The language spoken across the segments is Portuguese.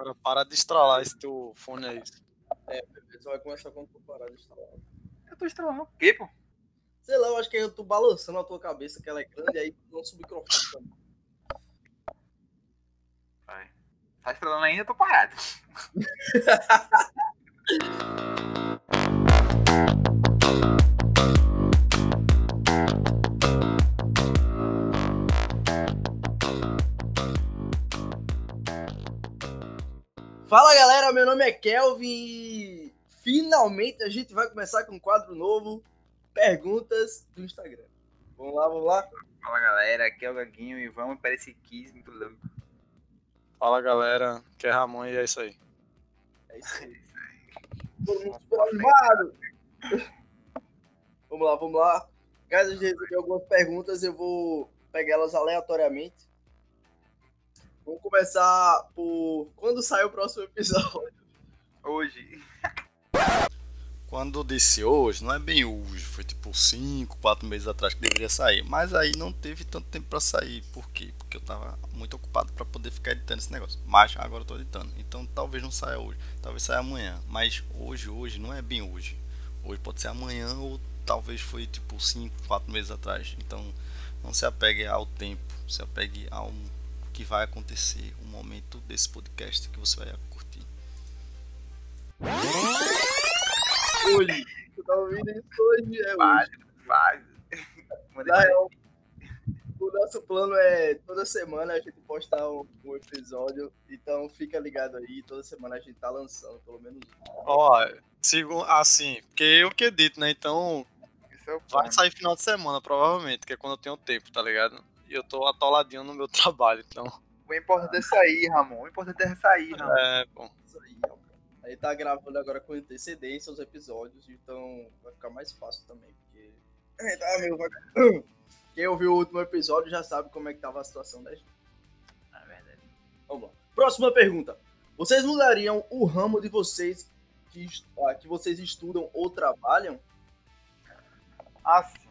Agora para de estralar esse teu fone aí. É, só vai começar quando tu parar de estralar. Eu tô estralando o quê, pô? Sei lá, eu acho que eu tô balançando a tua cabeça, que ela é grande, aí lança o microfone também. Vai. Tá estralando ainda, eu tô parado. Fala galera, meu nome é Kelvin e finalmente a gente vai começar com um quadro novo, Perguntas do Instagram. Vamos lá, vamos lá? Fala galera, aqui é o Gaguinho e vamos para esse quiz muito louco. Fala galera, que é Ramon e é isso aí. É isso aí. Todo mundo super animado. Vamos lá, vamos lá. Guys, a gente recebeu algumas perguntas, eu vou pegar elas aleatoriamente. Vamos começar por quando sai o próximo episódio. Hoje. Quando disse hoje, não é bem hoje, foi tipo 5, 4 meses atrás que deveria sair. Mas aí não teve tanto tempo pra sair. Por quê? Porque eu tava muito ocupado pra poder ficar editando esse negócio. Mas agora eu tô editando. Então talvez não saia hoje. Talvez saia amanhã. Mas hoje, hoje, não é bem hoje. Hoje pode ser amanhã ou talvez foi tipo 5, 4 meses atrás. Então não se apegue ao tempo. Se apegue ao que vai acontecer. O momento desse podcast que você vai curtir. Hoje. Tu tá ouvindo isso hoje? É hoje. Real, o nosso plano é toda semana a gente postar um, um episódio. Então fica ligado aí, toda semana a gente tá lançando, pelo menos um. Ó, sigo assim, porque eu que edito, né? Então é vai sair final de semana, provavelmente, que é quando eu tenho tempo, tá ligado? E eu tô atoladinho no meu trabalho, então. O importante é sair, Ramon. O importante é sair, Ramon. É, bom. Isso aí, tá gravando agora com antecedência os episódios, então vai ficar mais fácil também, porque. É, tá, meu, vai- Quem ouviu o último episódio já sabe como é que tava a situação da gente. É verdade. Vamos lá. Próxima pergunta. Vocês mudariam o ramo de vocês que, ah, que vocês estudam ou trabalham? Assim,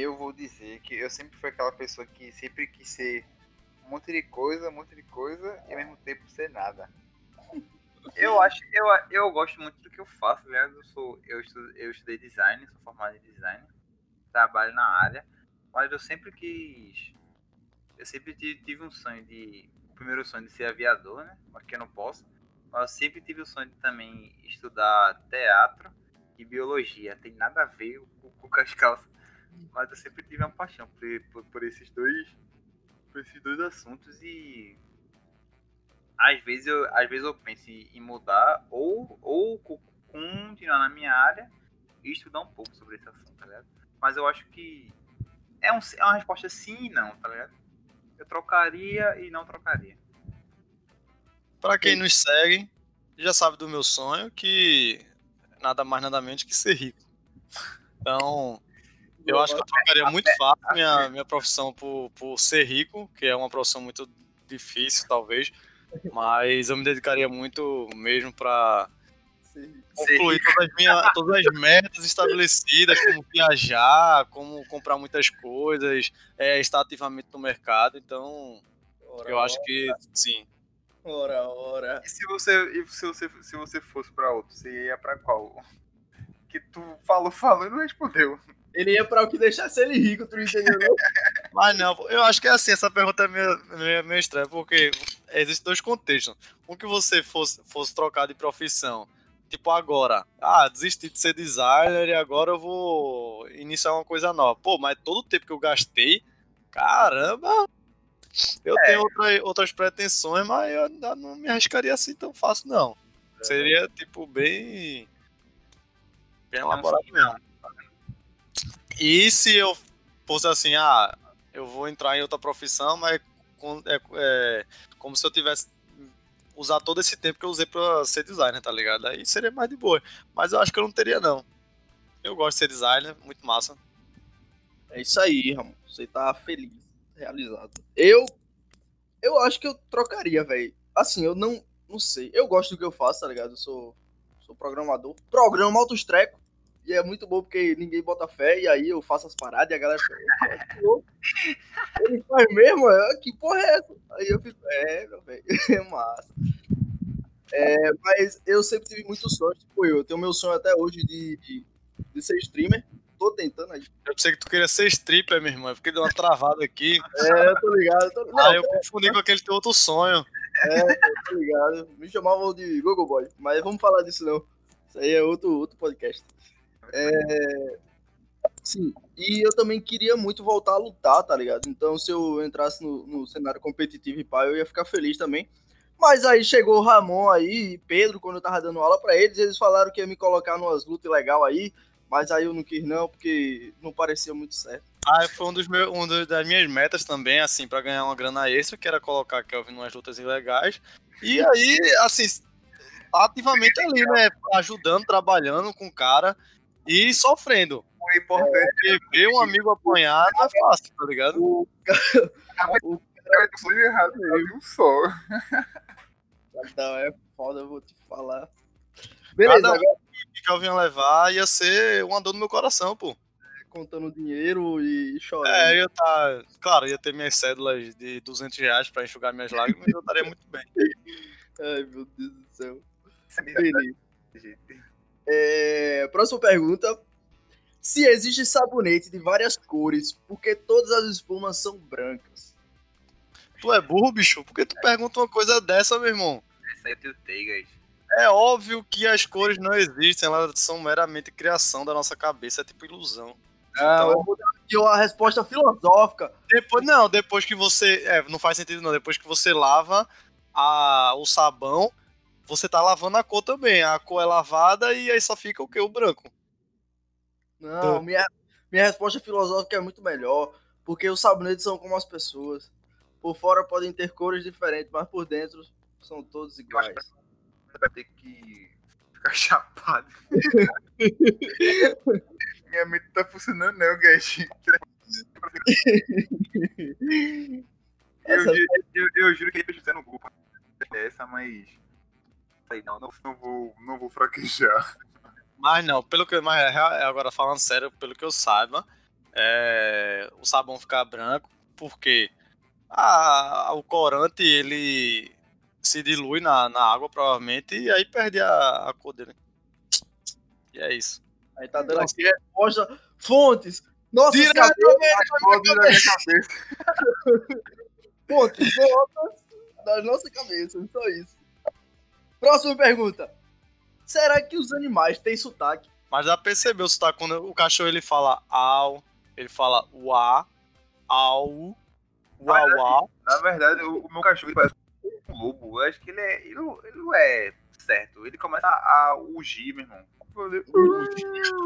eu vou dizer que eu sempre fui aquela pessoa que sempre quis ser um monte de coisa, um monte de coisa e ao mesmo tempo ser nada. Eu acho, eu, eu gosto muito do que eu faço, aliás, eu sou, eu, estu, eu estudei design, sou formado em design, trabalho na área, mas eu sempre quis, eu sempre tive, um sonho de, o primeiro sonho de ser aviador, né, mas que eu não posso, mas eu sempre tive o sonho de também estudar teatro e biologia, tem nada a ver com, com as calças, mas eu sempre tive uma paixão por, por, por esses dois, por esses dois assuntos e às vezes eu, às vezes eu penso em mudar ou, ou co- continuar na minha área e estudar um pouco sobre esse assunto, tá ligado? Mas eu acho que é, um, é uma resposta sim e não, tá ligado? Eu trocaria e não trocaria. Pra quem nos segue, já sabe do meu sonho, que nada mais nada menos que ser rico. Então, eu acho que eu trocaria muito fácil minha, minha profissão por, por ser rico, que é uma profissão muito difícil, talvez, mas eu me dedicaria muito mesmo. Ser concluir todas as, minhas, todas as metas estabelecidas, como viajar, como comprar muitas coisas, é, estar ativamente no mercado. Então, Ora, eu acho que sim. Ora, ora. E se você, e se você, se você fosse pra outro, você ia pra qual? Que tu falou, falou e não respondeu. Ele ia pra o que deixasse ele rico, tu entendeu? Mas não, eu acho que é assim, essa pergunta é meio, meio, meio estranha, porque existem dois contextos. Um que você fosse, fosse trocar de profissão, tipo agora, ah, desisti de ser designer e agora eu vou iniciar uma coisa nova. Pô, mas todo o tempo que eu gastei, caramba, eu tenho outra- outras pretensões, mas eu ainda não me arriscaria assim tão fácil, não. Seria, tipo, bem. Bem elaborado mesmo. E se eu fosse assim, ah, eu vou entrar em outra profissão, mas é, é como se eu tivesse usar todo esse tempo que eu usei pra ser designer, tá ligado? Aí seria mais de boa. Mas eu acho que eu não teria, não. Eu gosto de ser designer, muito massa. É isso aí, Ramon. Você tá feliz, realizado. Eu. Eu acho que eu trocaria, velho. Assim, eu não. Não sei. Eu gosto do que eu faço, tá ligado? Eu sou. Sou programador. Programa altos treco. E é muito bom porque ninguém bota fé. E aí eu faço as paradas e a galera fica. "Opa, que louco." Ele faz mesmo? É, Que porra é essa? Aí eu fico. É, meu velho. É massa. É, mas eu sempre tive muitos sonhos, tipo eu. Eu tenho meu sonho até hoje de, de, de ser streamer. Tô tentando aí. Eu pensei que tu queria ser stripper, meu irmão, é porque deu uma travada aqui. É, eu tô ligado. Tô... Não, Aí eu confundi com aquele teu outro sonho. É, eu tô ligado. Me chamavam de Google Boy. Mas vamos falar disso não. Isso aí é outro, outro podcast. É... Sim, e eu também queria muito voltar a lutar, tá ligado? Então, se eu entrasse no, no cenário competitivo e pá, eu ia ficar feliz também. Mas aí chegou o Ramon aí e Pedro, quando eu tava dando aula pra eles, eles falaram que ia me colocar numas lutas legal aí, mas aí eu não quis não, porque não parecia muito certo. Ah, foi um dos meus, um dos- das minhas metas também, assim, pra ganhar uma grana extra, que era colocar Kelvin numas lutas ilegais. E aí, assim, ativamente ali, né? Ajudando, trabalhando com o cara e sofrendo. O importante Porque ver um amigo apanhar não é fácil, tá ligado? O é que foi errado, viu só. Não, é foda, eu vou te falar. Beleza, Cada- agora que Kelvin ia levar ia ser uma dor no meu coração, pô. contando dinheiro e chorando. É, eu ia tá. Claro, ia ter minhas cédulas de 200 reais pra enxugar minhas lágrimas, eu estaria muito bem. Ai, meu Deus do céu. é Beleza. É, próxima pergunta. Se existe sabonete de várias cores, por que todas as espumas são brancas? Tu é burro, bicho? Por que tu pergunta uma coisa dessa, meu irmão? Essa aí eu tiltei, guys. É óbvio que as cores não existem, elas são meramente criação da nossa cabeça, é tipo ilusão. Não, eu vou dar aqui uma resposta filosófica. Depois, não, depois que você. É, não faz sentido não. Depois que você lava a, o sabão, você tá lavando a cor também. A cor é lavada e aí só fica o quê? O branco. Não, minha, minha resposta filosófica é muito melhor, porque os sabonetes são como as pessoas. Por fora podem ter cores diferentes, mas por dentro são todos iguais. Você vai ter que ficar chapado. Minha mente tá funcionando não, guys. Eu, Essa- ju- eu, eu juro que ele fizer no grupo essa, mas. Sei não, não, não vou, não vou fraquejar. Mas não, pelo que. Mas é é, agora falando sério, pelo que eu saiba, é, o sabão fica branco porque a, o corante ele se dilui na, na água, provavelmente, e aí perde a, a cor dele. E é isso. Aí tá dando aqui resposta. Fontes! Cabeças, Pode na minha cabeça. fontes notas das nossas cabeças, só isso. Próxima pergunta. Será que os animais têm sotaque? Mas já percebeu se tá quando o cachorro ele fala au, ele fala uá, au, uá, uá. Na verdade, o, o meu cachorro ele parece um lobo. Eu acho que ele é. Ele, não- ele não é certo. Ele começa a, ugir, meu irmão.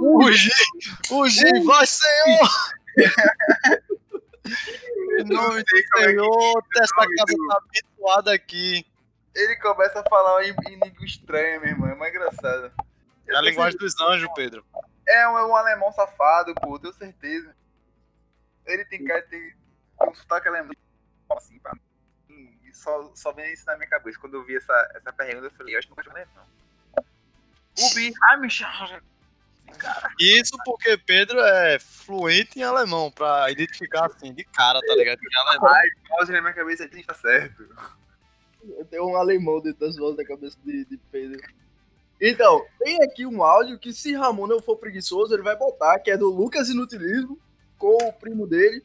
Ugi, Ugi, vai Senhor! Em nome do é que- Senhor, essa casa tá habituada aqui. Ele começa a falar em, em língua estranha, meu irmão. É mais engraçado. É a linguagem dos anjos, Pedro. É um, é um alemão safado, pô, tenho certeza. Ele tem cara de ter um sotaque alemão assim, pra mim. E só, só vem isso na minha cabeça. Quando eu vi essa, essa pergunta, eu falei, eu acho que nunca alemão. Ubi, Heimschach. Isso porque Pedro é fluente em alemão, pra identificar assim, de cara, tá ligado? É alemão. Voz na minha cabeça, tá certo. Eu tenho um alemão dentro das vozes da cabeça de, de Pedro. Então, tem aqui um áudio que se Ramon não for preguiçoso, ele vai botar, que é do Lucas Inutilismo, com o primo dele,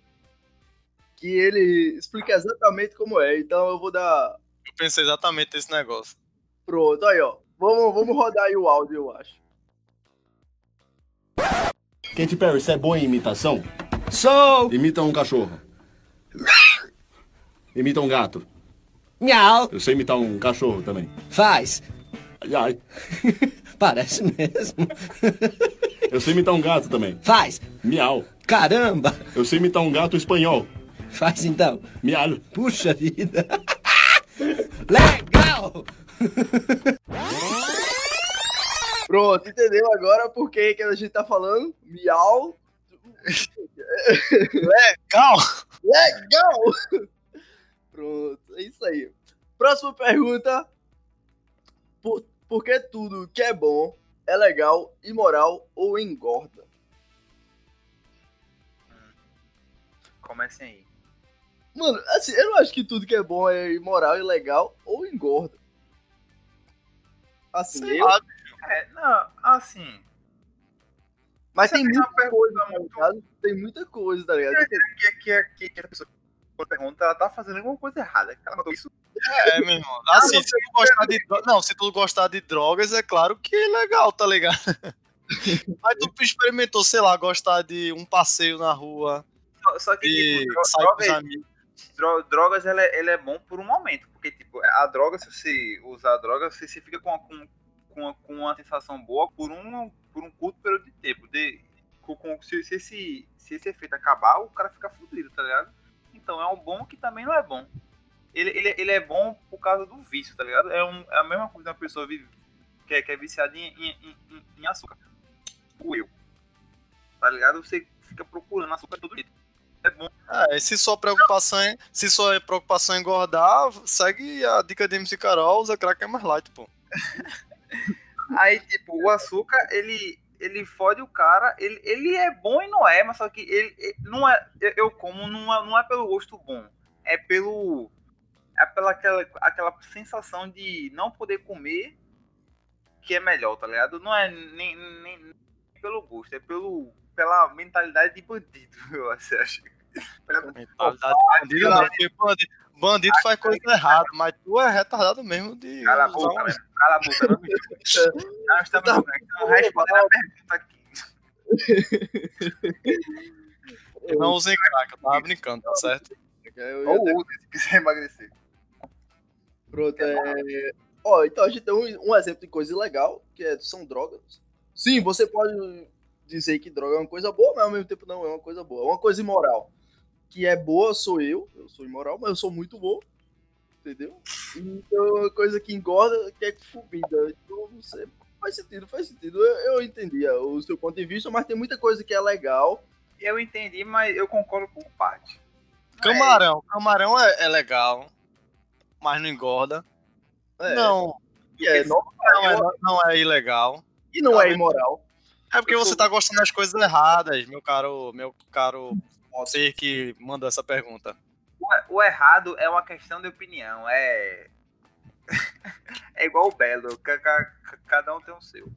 que ele explica exatamente como é. Então eu vou dar. Eu pensei exatamente nesse negócio. Pronto, aí ó. Vamos, vamos rodar aí o áudio, eu acho. Katy Perry, você é boa em imitação? Sou Imita um cachorro. Imita um gato. Miau. Eu sei imitar um cachorro também. Faz. Ai, ai. Parece mesmo. Eu sei imitar um gato também. Faz. Miau. Caramba. Eu sei imitar um gato espanhol. Faz então. Miau. Puxa vida. Legal. Pronto, entendeu agora por que, que a gente tá falando? Miau. Calma! Legal! Pronto, é isso aí. Próxima pergunta. Por, por que tudo que é bom é legal, imoral ou engorda? Comecem aí. Mano, assim, eu não acho que tudo que é bom é imoral e legal ou engorda. Assim, Sei eu, lá, É, não, assim. mas tem muita coisa, tá muito- ligado? Tem muita coisa, tá ligado? Que, que, que, que a pessoa pergunta, ela tá fazendo alguma coisa errada. Ela mandou isso. É, meu irmão. Assim, se tu gostar de dro- Não, se tu gostar de drogas, é claro que é legal, tá ligado? Mas tu experimentou, sei lá, gostar de um passeio na rua, Só, só que, de tipo, drogas, amigos. dro- drogas ela, é- ela é bom por um momento. Porque, tipo, a droga, se você usar a droga, você, você fica com, uma- com, com, com uma sensação boa por um, por um curto período de tempo. De, com- se, se, esse, se esse efeito acabar, o cara fica fudido, tá ligado? Então é um bom que também não é bom. Ele, ele, ele é bom por causa do vício, tá ligado? É, um, é a mesma coisa que uma pessoa vive, que, é, que é viciada em, em, em, em açúcar. O eu. Tá ligado? Você fica procurando açúcar todo dia. É bom. É, se sua preocupação é, se sua preocupação é engordar, segue a dica de MC Carol, usa crack é mais light, pô. Aí, tipo, o açúcar, ele, ele fode o cara. Ele, ele é bom e não é, mas só que ele, ele não é. eu- como não é, não é pelo gosto bom. É pelo. É pela aquela, aquela sensação de não poder comer que é melhor, tá ligado? Não é nem, nem, nem pelo gosto, é pelo, pela mentalidade de bandido, eu acho. Mentalidade bandido, não, porque bandido, bandido faz coisa errada, mas tu é retardado mesmo de. Cala a boca, velho. Cala a boca, não me Nós estamos, nós estamos respondendo a pergunta aqui. Não usem crack, eu tava brincando, tá certo? Ou até- use, se quiser emagrecer. Pronto, é... Ó, então a gente tem um, um exemplo de coisa legal, que é, são drogas. Sim, você pode dizer que droga é uma coisa boa, mas ao mesmo tempo não é uma coisa boa. É uma coisa imoral. Que é boa sou eu, eu sou imoral, mas eu sou muito bom. Entendeu? Então é coisa que engorda, que é comida. Então você... Faz sentido, faz sentido. Eu, eu entendi o seu ponto de vista, mas tem muita coisa que é legal. Eu entendi, mas eu concordo com parte. Camarão, camarão é, é legal, mas não engorda. É, Não, é Porque não é, não é ilegal. E não é imoral. É porque você tá gostando das coisas erradas, meu caro, meu caro ser que mandou essa pergunta. O, o errado é uma questão de opinião. É. é igual o Belo. ca- ca- ca- Cada um tem o seu.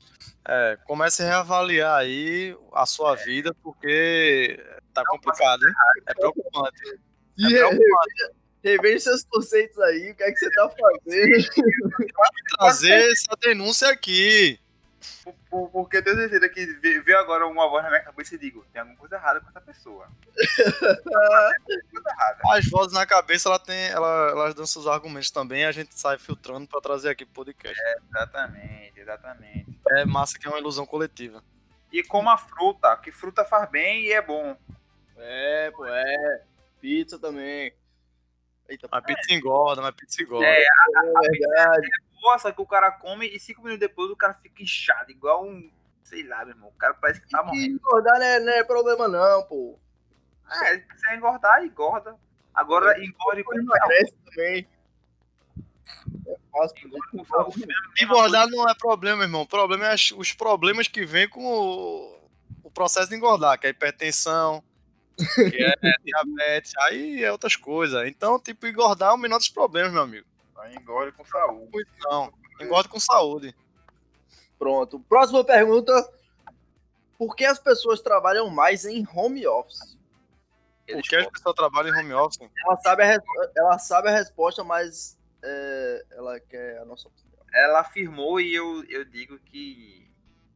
É, comece a reavaliar aí a sua vida, porque tá complicado, hein? É preocupante. E É reveja, reveja seus conceitos aí, o que é que você tá fazendo. Trazer essa denúncia aqui. Por- por- Porque eu tenho certeza que ve- veio agora uma voz na minha cabeça e digo: tem alguma coisa errada com essa pessoa. Tem coisa errada. As vozes na cabeça, ela tem, ela, elas dão seus argumentos também, a gente sai filtrando pra trazer aqui pro podcast. Exatamente, exatamente. É massa que é uma ilusão coletiva. E como a fruta, que fruta faz bem e é bom. É, pô, é. Pizza também. Eita, Mas pizza engorda, mas pizza engorda. É, é verdade. Boa, só que o cara come e cinco minutos depois o cara fica inchado, igual um. Sei lá, meu irmão. O cara parece que tá E morrendo. engordar não é, não é problema não, pô. É, se você engordar, engorda. Agora engorde com também. É fácil. Saúde. Engordar não é problema, irmão. O problema é os problemas que vêm com o, o processo de engordar, que é hipertensão, que é diabetes, aí é outras coisas. Então, tipo, engordar é o menor dos problemas, meu amigo. Aí engorde com saúde. Não. Engorda com saúde. Pronto. Próxima pergunta. Por que as pessoas trabalham mais em home office? Porque as pessoas trabalham em home office. Ela sabe a, res- ela sabe a resposta, mas é, ela quer a nossa opinião. Ela afirmou e eu, eu digo que,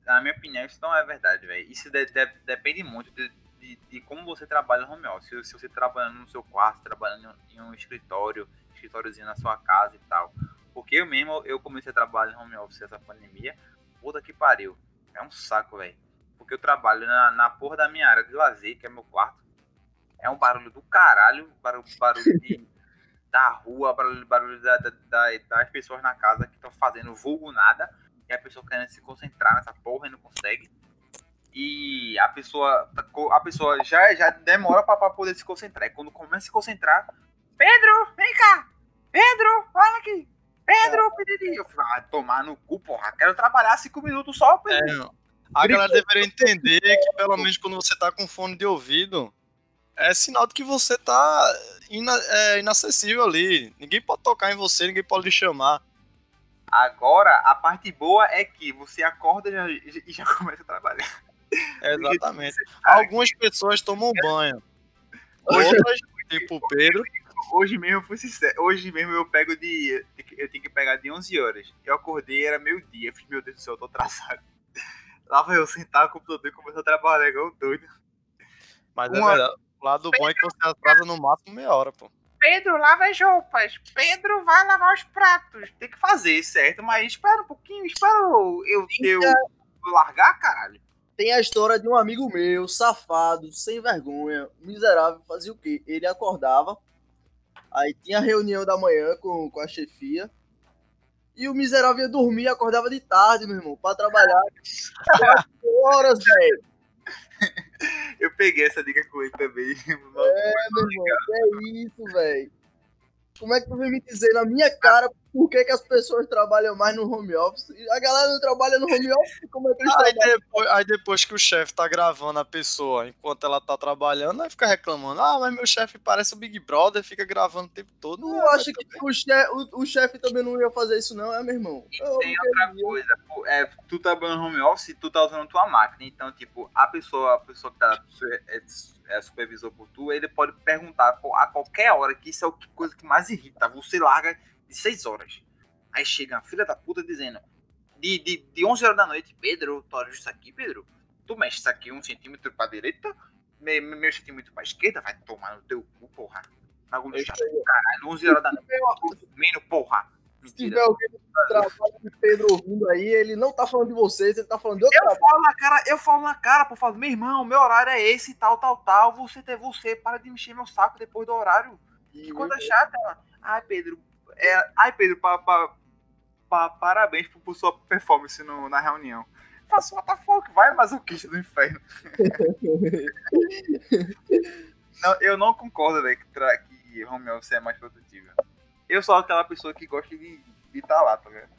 na minha opinião, isso não é verdade, velho. Isso de- de- depende muito de, de, de como você trabalha no home office. Se, se você trabalhando no seu quarto, trabalhando em um escritório, escritóriozinho na sua casa e tal. Porque eu mesmo, eu comecei a trabalhar no home office essa pandemia. Puta que pariu. É um saco, velho. Porque eu trabalho na, na porra da minha área de lazer, que é meu quarto. É um barulho do caralho, barulho, barulho de, da rua, barulho, barulho da- da- da- das pessoas na casa que estão fazendo vulgo nada. E a pessoa querendo se concentrar nessa porra e não consegue. E a pessoa, a pessoa já, já demora pra, pra poder se concentrar. E quando começa a se concentrar, Pedro, vem cá! Pedro, olha aqui! Pedro, Pedro! Eu falo, ah, tomar no cu, porra. Quero trabalhar cinco minutos só, Pedro. É, a galera deveria entender que pelo menos quando você tá com fone de ouvido, é sinal de que você tá ina- é, inacessível ali. Ninguém pode tocar em você, ninguém pode lhe chamar. Agora, a parte boa é que você acorda já- e já começa a trabalhar. Exatamente. Algumas pessoas tomam banho. Outras, tipo o Pedro, Hoje mesmo eu fui sincero. Hoje mesmo eu pego de. Eu tenho que pegar de 11 horas. Eu acordei, era meio-dia. Eu fiz, meu Deus do céu, eu tô atrasado. Lá vai eu sentar no computador e começar a trabalhar igual um doido. mas é Uma- verdade. O lado bom é que você atrasa no máximo meia hora, pô. Pedro, lava as roupas. Pedro, vai lavar os pratos. Tem que fazer, certo? Mas espera um pouquinho, espera eu, eu, eu, eu largar, caralho. Tem a história de um amigo meu, safado, sem vergonha, miserável, fazia o quê? Ele acordava, aí tinha reunião da manhã com, com a chefia, e o miserável ia dormir acordava de tarde, meu irmão, pra trabalhar. Quatro horas, velho. Eu peguei essa dica com ele também. É, meu irmão, que é isso, velho. Como é que tu vem me dizer na minha cara por que, que as pessoas trabalham mais no home office? E a galera não trabalha no home office, como é que eles Aí trabalham? depois, aí depois que o chefe tá gravando a pessoa enquanto ela tá trabalhando, aí fica reclamando. Ah, mas meu chefe parece o Big Brother, fica gravando o tempo todo. Tu acha que o chefe, o, o chefe também não ia fazer isso, não? É, meu irmão. Eu Tem outra coisa, pô, é, tu tá trabalhando no home office e tu tá usando tua máquina. Então, tipo, a pessoa, a pessoa que tá é, é supervisor por tu, ele pode perguntar a qualquer hora, que isso é a coisa que mais irrita. Você larga de 6 horas. Aí chega a filha da puta dizendo, de, de, de 11 horas da noite, Pedro, tu olha isso aqui, Pedro? Tu mexe isso aqui um centímetro pra direita, meio, meio centímetro pra esquerda, vai tomar no teu cu, porra. Bagulho É chato, caralho, 11 horas da noite, dormindo, porra. Se tiver alguém do trabalho de Pedro ouvindo aí, ele não tá falando de vocês, ele tá falando de outra Eu falo na cara, eu falo na cara, pô, falo, meu irmão, meu horário é esse, tal, tal, tal. Você ter você, para de mexer meu saco depois do horário. Que coisa chata, ela. Ai, Pedro, é, ai, Pedro, pa, pa, pa- parabéns por, por sua performance no- na reunião. Faço what the fuck, vai masoquista do inferno. Não, eu não concordo, velho, que, que home office é mais produtivo. Eu sou aquela pessoa que gosta de estar lá, tá ligado?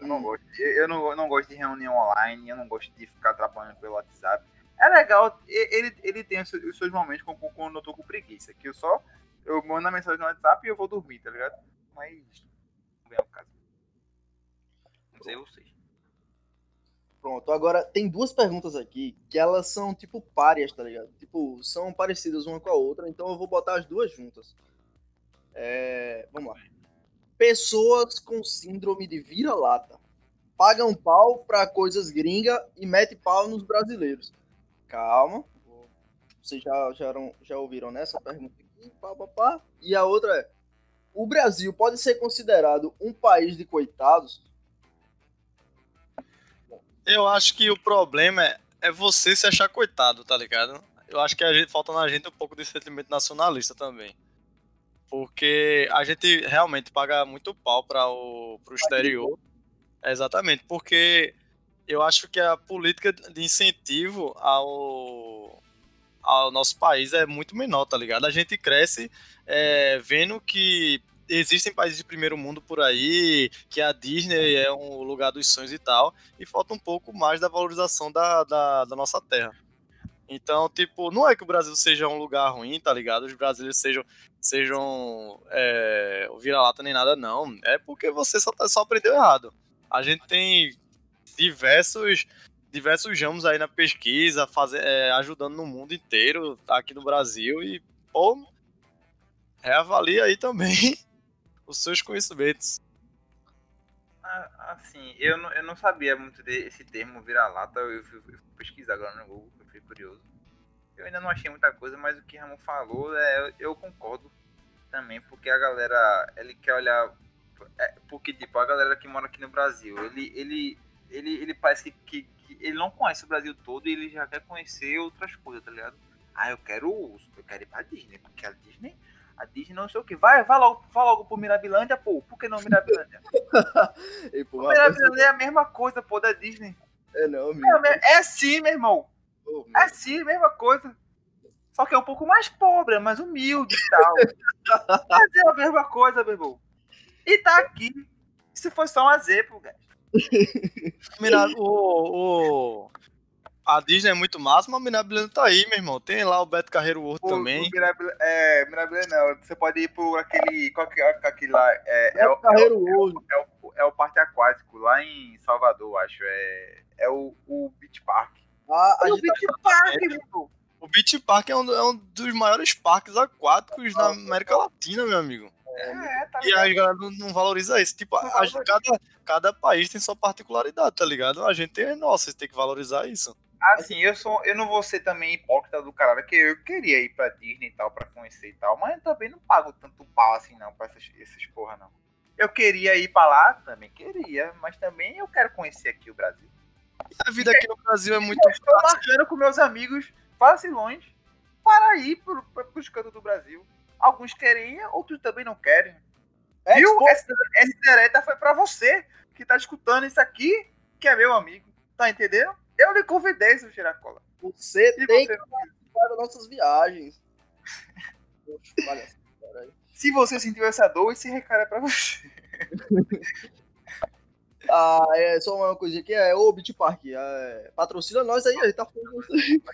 Eu não gosto. Eu, não, eu não gosto de reunião online, eu não gosto de ficar trabalhando pelo WhatsApp. É legal, ele, ele tem os seus os seus momentos com- quando eu tô com preguiça, que eu só eu mando a mensagem no WhatsApp e eu vou dormir, tá ligado? Mas não vem ao caso. Não sei vocês. Pronto, agora tem duas perguntas aqui que elas são tipo párias, tá ligado? Tipo, são parecidas uma com a outra, então eu vou botar as duas juntas. É, vamos lá. Pessoas com síndrome de vira-lata pagam pau pra coisas gringa e mete pau nos brasileiros. Calma. Vocês já, já, já ouviram nessa pergunta aqui? Pá, pá, pá. E a outra é: o Brasil pode ser considerado um país de coitados? Eu acho que o problema é, é você se achar coitado, tá ligado? Eu acho que a gente, falta na gente um pouco de sentimento nacionalista também. Porque a gente realmente paga muito pau para o pro exterior. Exatamente, porque eu acho que a política de incentivo ao, ao nosso país é muito menor, tá ligado? A gente cresce é, vendo que existem países de primeiro mundo por aí, que a Disney é um lugar dos sonhos e tal, e falta um pouco mais da valorização da, da, da nossa terra. Então, tipo, não é que o Brasil seja um lugar ruim, tá ligado? Os brasileiros sejam, sejam é, vira-lata nem nada, não. É porque você só, tá- só aprendeu errado. A gente tem diversos diversos ramos aí na pesquisa, faze- é, ajudando no mundo inteiro, aqui no Brasil, e, pô, reavalia aí também os seus conhecimentos. Assim, eu não, eu não sabia muito desse termo vira-lata, eu fui, eu fui pesquisar agora no Google, eu fui curioso. Eu ainda não achei muita coisa, mas o que Ramon falou, é, eu, eu concordo também, porque a galera, ele quer olhar, é, porque tipo, a galera que mora aqui no Brasil, ele, ele, ele, ele parece que, que, que ele não conhece o Brasil todo e ele já quer conhecer outras coisas, tá ligado? Ah, eu quero, eu quero ir pra Disney, porque a Disney, a Disney não sei o que, vai, vai logo, vai logo pro Mirabilândia, pô, por que não Mirabilândia? Ei, pô, Mirabilândia é a mesma coisa, pô, da Disney. É não, É, amigo. me- é sim, meu irmão. Ô, É sim, mesma coisa. Só que é um pouco mais pobre, é mais humilde e tal. Mas é a mesma coisa, meu irmão. E tá aqui. Se foi só um exemplo, cara. Mira, o, o, A Disney é muito massa, mas o Mirabilândia tá aí, meu irmão. Tem lá o Beto Carreiro World O, também. o Mirabilândia, é, Mirabilândia não. Você pode ir por aquele. Qual que é aquele lá? É, é, É o, Carreiro World. é, o, é o parque aquático lá em Salvador, acho. É, é o, o Beach Park. Ah, a O gente Beach Park, meu. O Beach Park é um, é um dos maiores parques aquáticos da América Latina, meu amigo. É, tá E a galera não, não valoriza isso. Tipo, a- cada, cada país tem sua particularidade, tá ligado? A gente tem as nossas, tem que valorizar isso. Assim, eu sou, eu não vou ser também hipócrita do caralho, porque eu queria ir pra Disney e tal, pra conhecer e tal, mas eu também não pago tanto pau assim não pra essas, essas porra não. Eu queria ir pra lá, também queria, mas também eu quero conhecer aqui o Brasil. A vida aqui no Brasil é muito Eu estou marcando com meus amigos vacilões para ir pro, pro, pros cantos do Brasil. Alguns querem ir, outros também não querem. É, Viu? tipo, Essa, essa direta foi pra você que tá escutando isso aqui, que é meu amigo. Tá entendendo? Eu lhe convidei, seu Giracola. Você E tem você que participar das nossas viagens. Poxa, olha. Se você sentiu essa dor, esse recado é pra você. Ah, é só uma coisinha aqui, é o Beach Park. É, patrocina nós aí, a gente tá falando isso.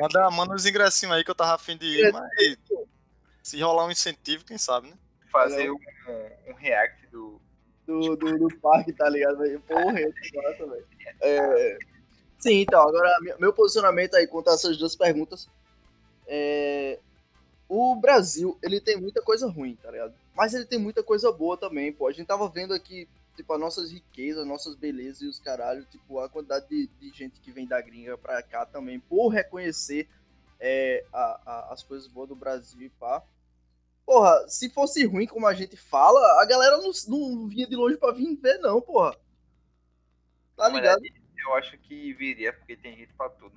Manda, manda uns ingressinhos aí que eu tava afim de ir, mas se rolar um incentivo, quem sabe, né? Fazer um, um react do. do, do, do parque, tá ligado? Porra, massa, velho. É, Sim, então, agora meu- meu posicionamento aí quanto a essas duas perguntas. É, o Brasil, ele tem muita coisa ruim, tá ligado? Mas ele tem muita coisa boa também, pô. A gente tava vendo aqui, tipo, as nossas riquezas, nossas belezas e os caralho, tipo, a quantidade de, de gente que vem da gringa pra cá também, por reconhecer é, a- a- as coisas boas do Brasil e pá. Porra, se fosse ruim como a gente fala, a galera não, não vinha de longe pra vir ver, não, porra. Tá ligado? Eu acho que viria, porque tem jeito pra tudo.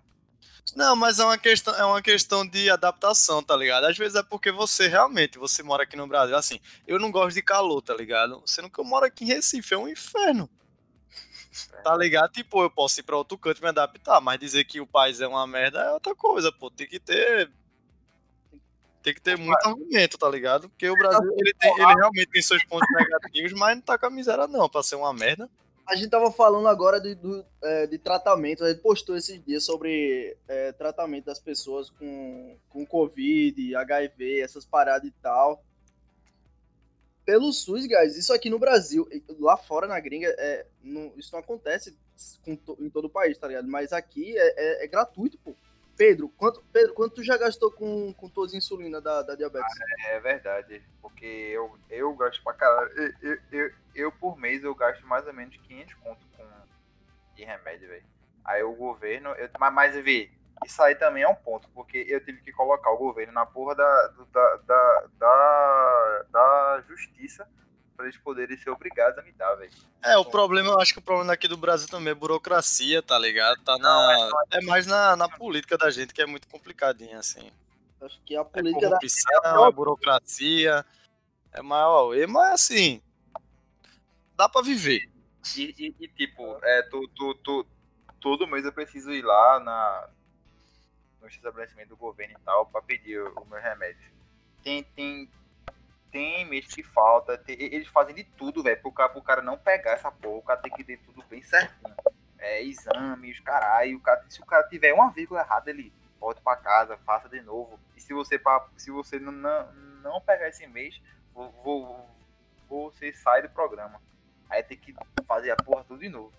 Não, mas é uma questão, é uma questão de adaptação, tá ligado? Às vezes é porque você realmente, você mora aqui no Brasil, assim, eu não gosto de calor, tá ligado? Sendo que eu moro aqui em Recife, é um inferno. Tá ligado? Tipo, eu posso ir pra outro canto e me adaptar, mas dizer que o país é uma merda é outra coisa, pô. Tem que ter. Tem que ter muito argumento, tá ligado? Porque o Brasil, ele, tem, ele realmente tem seus pontos negativos, mas não tá com a miséria, não, pra ser uma merda. A gente tava falando agora de, do, é, de tratamento, a gente postou esses dias sobre é, tratamento das pessoas com, com Covid, HIV, essas paradas e tal. Pelo SUS, guys, isso aqui no Brasil, lá fora na gringa, é, não- isso não acontece com em todo o país, tá ligado? Mas aqui é, é- é gratuito, pô. Pedro, quanto, Pedro, quanto tu já gastou com, com a insulina da, da diabetes? É verdade, porque eu, eu gasto pra caralho. Eu, eu, eu, eu, por mês eu gasto mais ou menos 500 conto com, de remédio, velho. Aí o governo. Eu, mas, mas vê, isso aí também é um ponto, porque eu tive que colocar o governo na porra da, da, da, da, da justiça pra eles poderem ser obrigados a me dar, velho. É, o problema, eu acho que o problema aqui do Brasil também é burocracia, tá ligado? Tá na, é mais na, na política da gente que é muito complicadinha, assim. Acho que a É política da. corrupção, é burocracia, é maior. E, mas assim, dá pra viver. E, e- e, tipo, é, tu, tu, tu, todo mês eu preciso ir lá na, no estabelecimento do governo e tal pra pedir o, o meu remédio. Tem, tem, tem mês que falta, tem- eles fazem de tudo, velho, pro cara, pro cara não pegar essa porra, o cara tem que ter tudo bem certinho. É, exames, caralho, o cara, se o cara tiver uma vírgula errada, ele volta pra casa, faça de novo. E se você, se você não, não, pegar esse mês, vo- vo- você sai do programa. Aí tem que fazer a porra tudo de novo.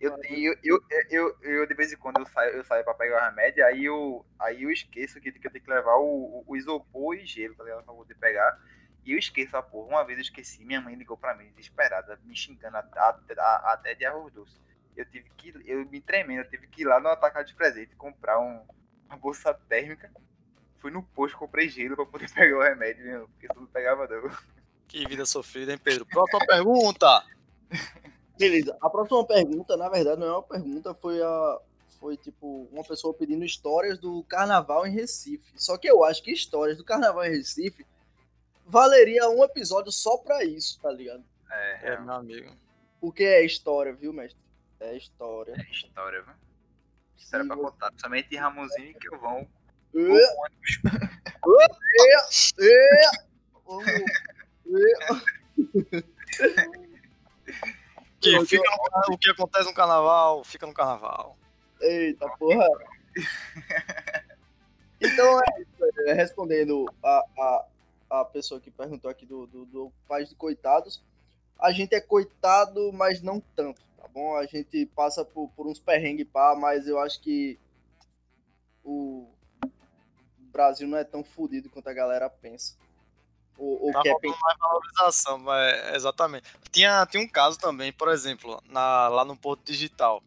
Eu, eu, eu, eu, eu, de vez em quando eu saio, eu saio pra pegar o remédio, aí eu, aí eu esqueço que, que eu tenho que levar o, o- isopor e gelo, tá ligado? Pra poder pegar. E eu esqueço a porra. Uma vez eu esqueci, minha mãe ligou pra mim, desesperada, me xingando até, de arroz doce. Eu tive que, eu me tremendo, eu tive que ir lá no atacado de presente comprar um, uma bolsa térmica. Fui no posto, comprei gelo pra poder pegar o remédio, meu, porque tudo pegava não. Que vida sofrida, hein, Pedro? Próxima pergunta. Beleza. A próxima pergunta, na verdade, não é uma pergunta, foi a. Foi tipo uma pessoa pedindo histórias do carnaval em Recife. Só que eu acho que histórias do carnaval em Recife valeria um episódio só pra isso, tá ligado? É, É, meu amigo. Porque é história, viu, mestre? É história. é história, viu? História Sim, pra contar. Principalmente Ramonzinho e que eu vão. Que fica no o que acontece no carnaval, fica no carnaval. Eita porra. então é isso, é, respondendo a, a, a pessoa que perguntou aqui do, do, do País de Coitados, a gente é coitado, mas não tanto, tá bom? A gente passa por, por uns perrengues pá, mas eu acho que o Brasil não é tão fodido quanto a galera pensa. Ou, ou Tá pensar. mais valorização, mas exatamente. Tinha, tinha um caso também, por exemplo, na, lá no Porto Digital,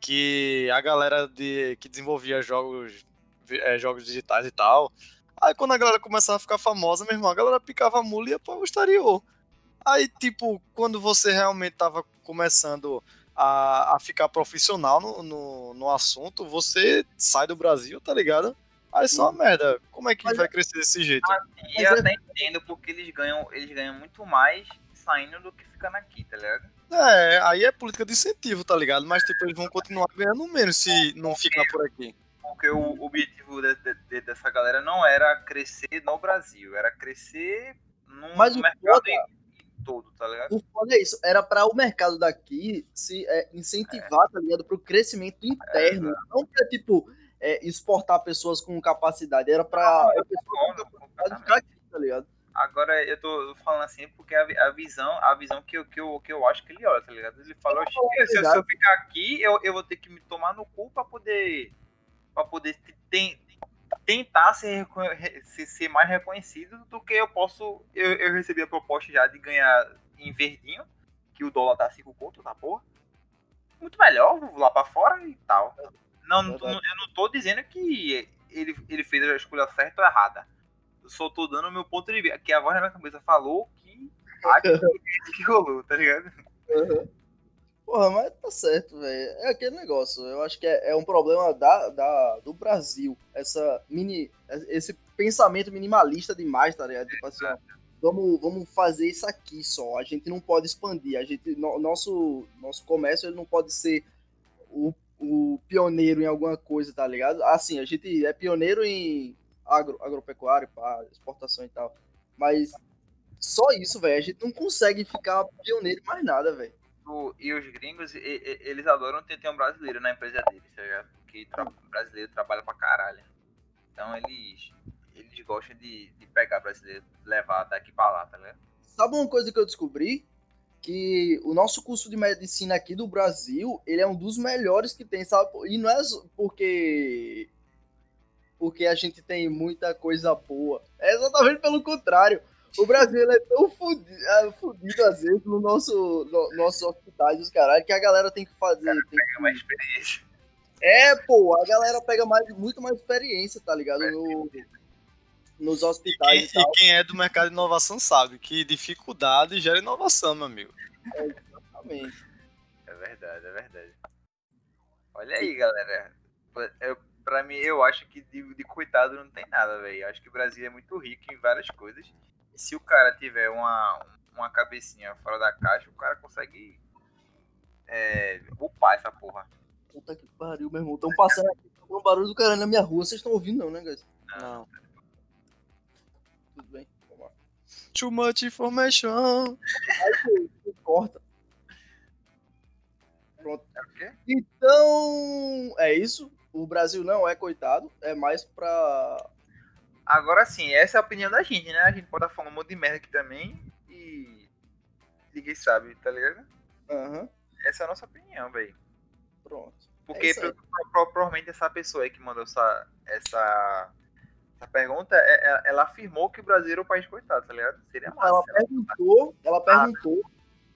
que a galera de, que desenvolvia jogos, eh, jogos digitais e tal, aí quando a galera começava a ficar famosa, meu irmão, a galera picava a mula e ia para o exterior. Aí, tipo, quando você realmente tava começando a, a ficar profissional no, no, no assunto, você sai do Brasil, tá ligado? Aí só uma merda. Como é que Mas- vai crescer desse jeito? E eu até entendo porque eles ganham, eles ganham muito mais saindo do que ficando aqui, tá ligado? É, aí é política de incentivo, tá ligado? Mas, tipo, eles vão continuar ganhando menos se não ficar por aqui. Porque o objetivo de- de- de- dessa galera não era crescer no Brasil, era crescer num Mas mercado todo, tá ligado? O foda é isso, era para o mercado daqui se é, incentivar, tá ligado, pro crescimento interno, não pra, tipo, é, exportar pessoas com capacidade, era pra a pessoa com Concordo capacidade completamente. ficar aqui, tá ligado? Agora eu tô falando assim porque a, vi- a visão, a visão que eu, que, eu, que eu acho que ele olha, tá ligado? Ele fala, Eu vou falar a "Oxi, se, eu- se eu ficar aqui, eu, eu vou ter que me tomar no cu pra poder. para poder ten- tentar ser, ser mais reconhecido do que eu posso. Eu, eu recebi a proposta já de ganhar em verdinho, que o dólar tá 5 conto, tá porra. Muito melhor, vou lá pra fora e tal. Não, não eu não tô dizendo que ele, ele fez a escolha certa ou errada. Eu só tô dando o meu ponto de vista. Que a voz na minha cabeça falou que acho que, que rolou, tá ligado? Porra, mas tá certo, velho. É aquele negócio. Eu acho que é, é um problema da, da, do Brasil. Essa mini, esse pensamento minimalista demais, tá ligado? Tipo assim, ó, vamos, vamos fazer isso aqui só. A gente não pode expandir. A gente, no- nosso, nosso comércio ele não pode ser o, o pioneiro em alguma coisa, tá ligado? Assim, a gente é pioneiro em agro, agropecuário, pá, exportação e tal. Mas só isso, velho. A gente não consegue ficar pioneiro em mais nada, velho. E os gringos, e- e- eles adoram ter, ter um brasileiro na empresa deles, tá ligado? Porque tra brasileiro trabalha pra caralho. Então eles, eles gostam de, de pegar brasileiro, levar daqui pra lá, tá ligado? Sabe uma coisa que eu descobri? Que o nosso curso de medicina aqui do Brasil, ele é um dos melhores que tem, sabe? E não é porque porque a gente tem muita coisa boa. É exatamente pelo contrário. O Brasil é tão fudido, é, fudido às vezes no nosso no, nossos hospitais, os caralho, que a galera tem que fazer. tem Pega mais experiência. é, pô, a galera pega mais, muito mais experiência, tá ligado? No- nos Quem- hospitais e e tal. quem é do mercado de inovação sabe que dificuldade gera inovação, meu amigo. Exatamente. É verdade, é verdade. Olha aí, galera. Eu, pra mim, eu acho que de, de coitado não tem nada, velho. Eu acho que o Brasil é muito rico em várias coisas. E se o cara tiver uma, uma cabecinha fora da caixa, o cara consegue é, upar essa porra. Puta que pariu, meu irmão. Estão passando aqui, tá um barulho do caralho na minha rua. Vocês estão ouvindo, não, né, guys? Não. Tudo Too much information. Corta. Pronto. É o quê? Então, é isso. O Brasil não é coitado. É mais pra. Agora sim, essa é a opinião da gente, né? A gente pode falando um monte de merda aqui também e ninguém sabe, tá ligado? Aham. Essa é a nossa opinião, velho. Pronto. Porque É pro- pro- provavelmente essa pessoa aí que mandou essa, essa, essa pergunta, é- é- ela afirmou que o Brasil era o país coitado, tá ligado? Seria massa. Ela se ela- perguntou, ela perguntou.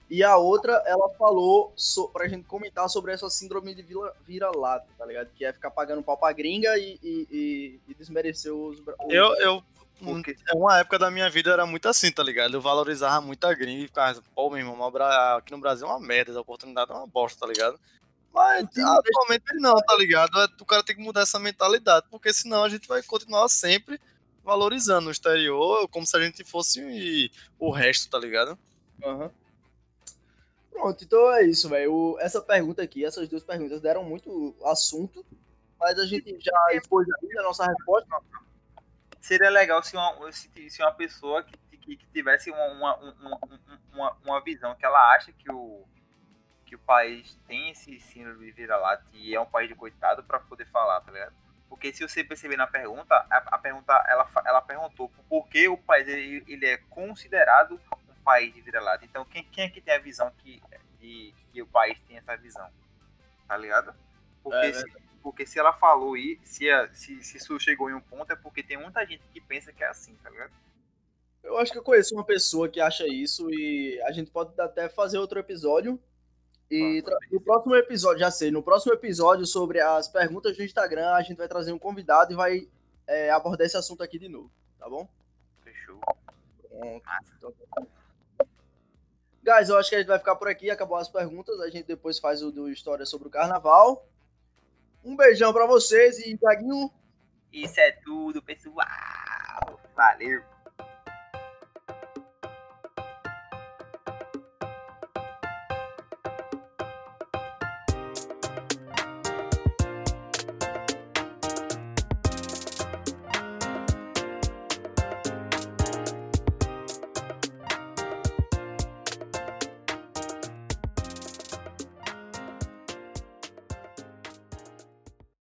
E a outra, ela falou so, pra gente comentar sobre essa síndrome de vira- vira-lata, tá ligado? Que é ficar pagando pau pra gringa e, e, e, e desmerecer os. Eu, eu, Porque é uma época da minha vida era muito assim, tá ligado? Eu valorizava muito a gringa e ficava, pô, meu irmão, aqui no Brasil é uma merda, a oportunidade é uma bosta, tá ligado? Mas Sim, atualmente não, tá ligado? É, O cara tem que mudar essa mentalidade, porque senão a gente vai continuar sempre valorizando o exterior como se a gente fosse o resto, tá ligado? Aham. Pronto, então é isso, velho. Essa pergunta aqui, essas duas perguntas deram muito assunto, mas a gente já expôs aí a nossa resposta. seria legal se uma, se, se uma pessoa que, que, que tivesse uma, uma, um- um- um- uma, uma visão que ela acha que o, que o país tem esse síndrome de vira-lata e é um país de coitado pra poder falar, tá ligado? Porque se você perceber na pergunta, a, a pergunta ela, ela perguntou por que o país ele, ele é considerado um país de vira-lata. Então quem, quem é que tem a visão que, de, que o país tem essa visão? Tá ligado? Porque, É, se, porque se ela falou e se, a- se, se isso chegou em um ponto é porque tem muita gente que pensa que é assim, tá ligado? Eu acho que eu conheço uma pessoa que acha isso e a gente pode até fazer outro episódio. E no próximo episódio, já sei, no próximo episódio sobre as perguntas do Instagram, a gente vai trazer um convidado e vai é, abordar esse assunto aqui de novo, tá bom? Fechou. Pronto. Então, tá. Guys, eu acho que a gente vai ficar por aqui, acabou as perguntas, a gente depois faz o do História sobre o Carnaval. Um beijão pra vocês e Gaguinho, Isso é tudo, pessoal. Valeu.